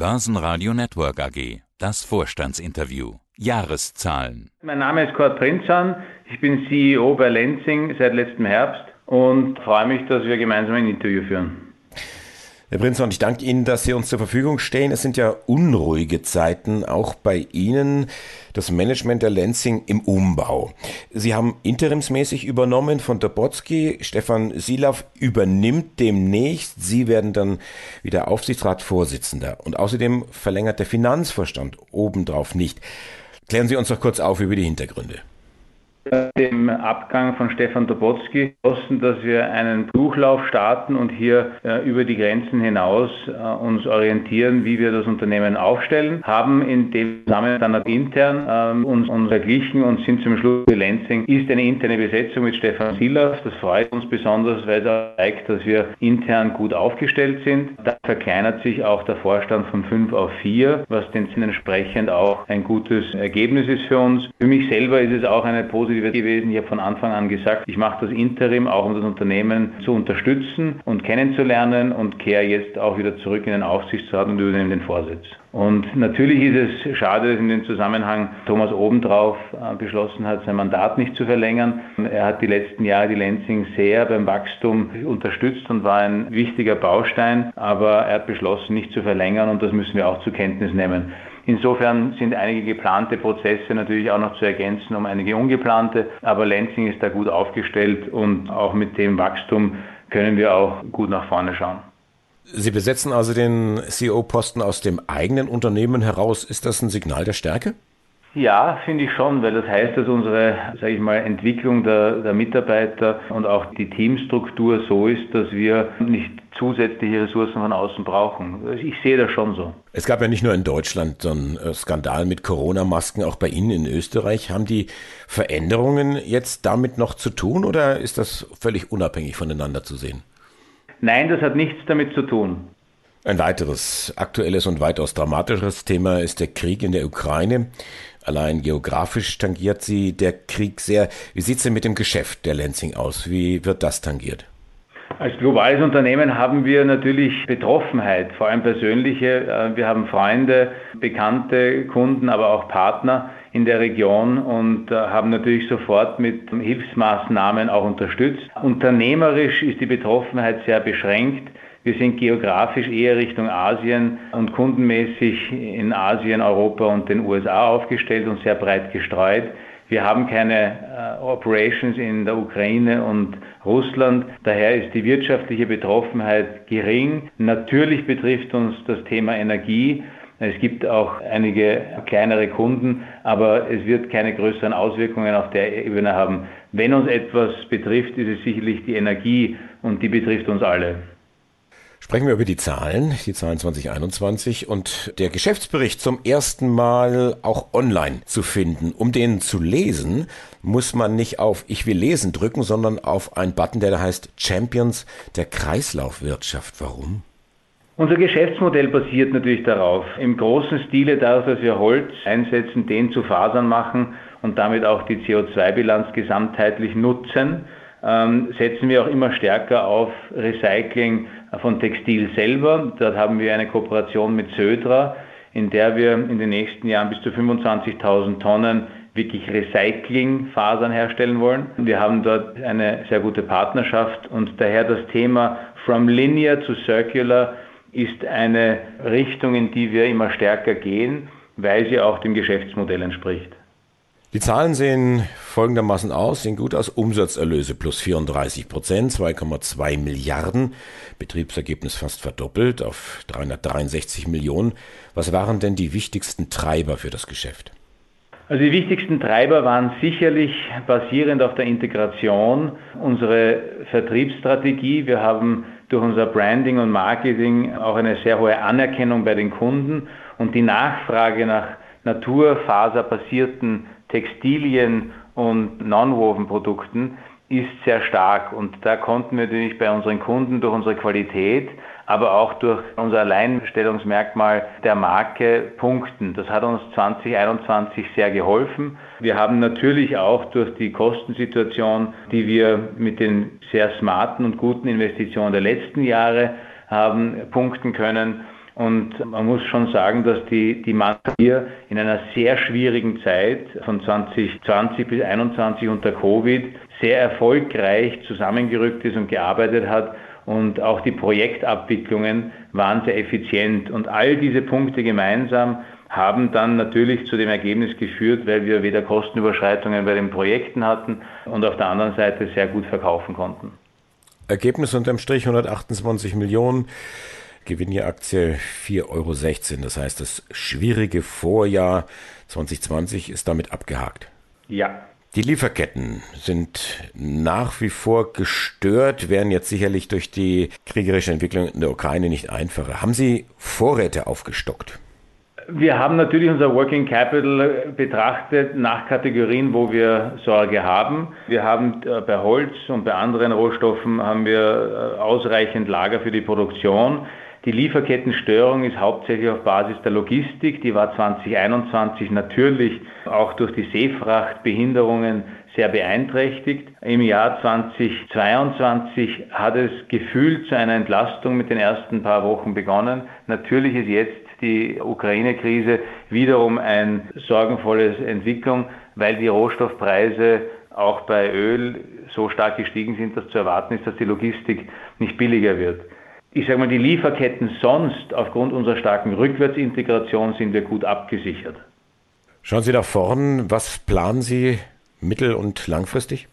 Börsenradio Network AG. Das Vorstandsinterview. Jahreszahlen. Mein Name ist Kurt Prinzan. Ich bin CEO bei Lenzing seit letztem Herbst und freue mich, dass wir gemeinsam ein Interview führen. Herr Prinzmann, ich danke Ihnen, dass Sie uns zur Verfügung stehen. Es sind ja unruhige Zeiten, auch bei Ihnen, das Management der Lenzing im Umbau. Sie haben interimsmäßig übernommen von Dobotsky. Stefan Silav übernimmt demnächst. Sie werden dann wieder Aufsichtsratsvorsitzender. Und außerdem verlängert der Finanzvorstand obendrauf nicht. Klären Sie uns doch kurz auf über die Hintergründe dem Abgang von Stefan Dobotsky beschlossen, dass wir einen Buchlauf starten und hier äh, über die Grenzen hinaus äh, uns orientieren, wie wir das Unternehmen aufstellen, haben in dem Zusammenhang dann intern äh, uns, uns verglichen und sind zum Schluss, Lenzing ist eine interne Besetzung mit Stefan Silas. Das freut uns besonders, weil es zeigt, dass wir intern gut aufgestellt sind. Da verkleinert sich auch der Vorstand von fünf auf vier, was den entsprechend auch ein gutes Ergebnis ist für uns. Für mich selber ist es auch eine positive positiv gewesen. Ich habe von Anfang an gesagt, ich mache das Interim auch, um das Unternehmen zu unterstützen und kennenzulernen und kehre jetzt auch wieder zurück in den Aufsichtsrat und übernehme den Vorsitz. Und natürlich ist es schade, dass in dem Zusammenhang Thomas Obendrauf äh, beschlossen hat, sein Mandat nicht zu verlängern. Er hat die letzten Jahre die Lenzing sehr beim Wachstum unterstützt und war ein wichtiger Baustein, aber er hat beschlossen, nicht zu verlängern und das müssen wir auch zur Kenntnis nehmen. Insofern sind einige geplante Prozesse natürlich auch noch zu ergänzen um einige ungeplante, aber Lenzing ist da gut aufgestellt und auch mit dem Wachstum können wir auch gut nach vorne schauen. Sie besetzen also den CEO-Posten aus dem eigenen Unternehmen heraus. Ist das ein Signal der Stärke? Ja, finde ich schon, weil das heißt, dass unsere, sage ich mal, Entwicklung der, der, Mitarbeiter und auch die Teamstruktur so ist, dass wir nicht zusätzliche Ressourcen von außen brauchen. Ich sehe das schon so. Es gab ja nicht nur in Deutschland so einen äh, Skandal mit Corona-Masken, auch bei Ihnen in Österreich. Haben die Veränderungen jetzt damit noch zu tun oder ist das völlig unabhängig voneinander zu sehen? Nein, das hat nichts damit zu tun. Ein weiteres aktuelles und weitaus dramatischeres Thema ist der Krieg in der Ukraine. Allein geografisch tangiert sie der Krieg sehr. Wie sieht es denn mit dem Geschäft der Lansing aus? Wie wird das tangiert? Als globales Unternehmen haben wir natürlich Betroffenheit, vor allem persönliche. Äh, wir haben Freunde, bekannte Kunden, aber auch Partner in der Region und äh, haben natürlich sofort mit Hilfsmaßnahmen auch unterstützt. Unternehmerisch ist die Betroffenheit sehr beschränkt. Wir sind geografisch eher Richtung Asien und kundenmäßig in Asien, Europa und den USA aufgestellt und sehr breit gestreut. Wir haben keine äh, Operations in der Ukraine und Russland. Daher ist die wirtschaftliche Betroffenheit gering. Natürlich betrifft uns das Thema Energie. Es gibt auch einige kleinere Kunden, aber es wird keine größeren Auswirkungen auf der Ebene haben. Wenn uns etwas betrifft, ist es sicherlich die Energie und die betrifft uns alle. Sprechen wir über die Zahlen, die Zahlen 2021 und der Geschäftsbericht zum ersten Mal auch online zu finden. Um den zu lesen, muss man nicht auf Ich will lesen drücken, sondern auf einen Button, der da heißt Champions der Kreislaufwirtschaft. Warum? Unser Geschäftsmodell basiert natürlich darauf, im großen Stile dadurch, dass wir Holz einsetzen, den zu Fasern machen und damit auch die CO2-Bilanz gesamtheitlich nutzen setzen wir auch immer stärker auf Recycling von Textil selber. Dort haben wir eine Kooperation mit Södra, in der wir in den nächsten Jahren bis zu 25.000 Tonnen wirklich Recyclingfasern herstellen wollen. Wir haben dort eine sehr gute Partnerschaft und daher das Thema From Linear to Circular ist eine Richtung, in die wir immer stärker gehen, weil sie auch dem Geschäftsmodell entspricht. Die Zahlen sehen folgendermaßen aus, sehen gut aus. Umsatzerlöse plus 34 Prozent, 2,2 Milliarden. Betriebsergebnis fast verdoppelt auf 363 Millionen. Was waren denn die wichtigsten Treiber für das Geschäft? Also die wichtigsten Treiber waren sicherlich basierend auf der Integration unsere Vertriebsstrategie. Wir haben durch unser Branding und Marketing auch eine sehr hohe Anerkennung bei den Kunden und die Nachfrage nach naturfaserbasierten Textilien und Non-Woven-Produkten ist sehr stark. Und da konnten wir natürlich bei unseren Kunden durch unsere Qualität, aber auch durch unser Alleinstellungsmerkmal der Marke punkten. Das hat uns 2021 sehr geholfen. Wir haben natürlich auch durch die Kostensituation, die wir mit den sehr smarten und guten Investitionen der letzten Jahre haben punkten können. Und man muss schon sagen, dass die, die Mannschaft hier in einer sehr schwierigen Zeit von 2020 bis 2021 unter Covid sehr erfolgreich zusammengerückt ist und gearbeitet hat. Und auch die Projektabwicklungen waren sehr effizient. Und all diese Punkte gemeinsam haben dann natürlich zu dem Ergebnis geführt, weil wir weder Kostenüberschreitungen bei den Projekten hatten und auf der anderen Seite sehr gut verkaufen konnten. Ergebnis unterm Strich 128 Millionen. Gewinn je Aktie 4,16 Euro. Das heißt, das schwierige Vorjahr 2020 ist damit abgehakt. Ja. Die Lieferketten sind nach wie vor gestört, werden jetzt sicherlich durch die kriegerische Entwicklung in der Ukraine nicht einfacher. Haben Sie Vorräte aufgestockt? Wir haben natürlich unser Working Capital betrachtet nach Kategorien, wo wir Sorge haben. Wir haben äh, bei Holz und bei anderen Rohstoffen haben wir äh, ausreichend Lager für die Produktion. Die Lieferkettenstörung ist hauptsächlich auf Basis der Logistik. Die war 2021 natürlich auch durch die Seefrachtbehinderungen sehr beeinträchtigt. Im Jahr 2022 hat es gefühlt zu einer Entlastung mit den ersten paar Wochen begonnen. Natürlich ist jetzt die Ukraine-Krise wiederum eine sorgenvolle Entwicklung, weil die Rohstoffpreise auch bei Öl so stark gestiegen sind, dass zu erwarten ist, dass die Logistik nicht billiger wird ich sage mal, die Lieferketten sonst aufgrund unserer starken Rückwärtsintegration sind wir gut abgesichert. Schauen Sie nach vorn, was planen Sie mittel- und langfristig?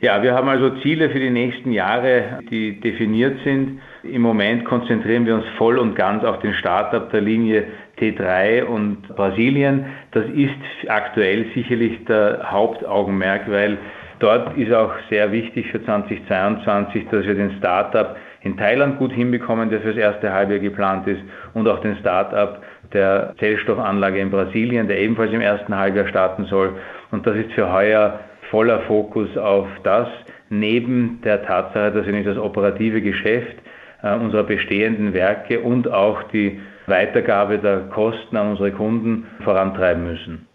Ja, wir haben also Ziele für die nächsten Jahre, die definiert sind. Im Moment konzentrieren wir uns voll und ganz auf den Startup der Linie T3 und Brasilien. Das ist aktuell sicherlich der Hauptaugenmerk, weil dort ist auch sehr wichtig für 2022, dass wir den Startup in Thailand gut hinbekommen, der fürs erste Halbjahr geplant ist, und auch den Start-up der Zellstoffanlage in Brasilien, der ebenfalls im ersten Halbjahr starten soll. Und das ist für heuer voller Fokus auf das, neben der Tatsache, dass wir nicht das operative Geschäft äh, unserer bestehenden Werke und auch die Weitergabe der Kosten an unsere Kunden vorantreiben müssen.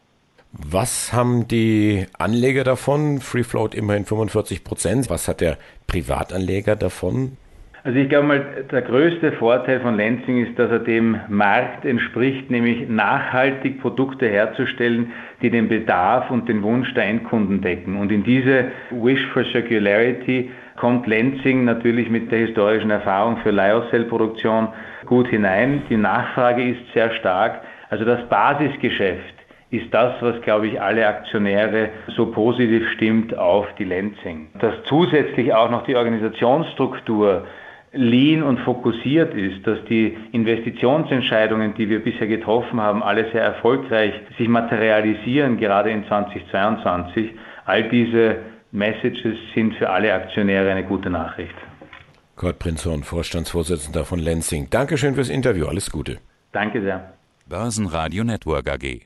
Was haben die Anleger davon? Free Float immerhin 45 Prozent. Was hat der Privatanleger davon? Also ich glaube mal, der größte Vorteil von Lansing ist, dass er dem Markt entspricht, nämlich nachhaltig Produkte herzustellen, die den Bedarf und den Wunsch der Endkunden decken. Und in diese Wish for Circularity kommt Lansing natürlich mit der historischen Erfahrung für Lyocell-Produktion gut hinein. Die Nachfrage ist sehr stark. Also das Basisgeschäft ist das, was, glaube ich, alle Aktionäre so positiv stimmt auf die Lansing. Dass zusätzlich auch noch die Organisationsstruktur lean und fokussiert ist, dass die Investitionsentscheidungen, die wir bisher getroffen haben, alle sehr erfolgreich sich materialisieren, gerade in 2022. All diese Messages sind für alle Aktionäre eine gute Nachricht. Kurt Prinzhorn, Vorstandsvorsitzender von Lenzing. Dankeschön fürs Interview. Alles Gute. Danke sehr. Börsenradio Network AG.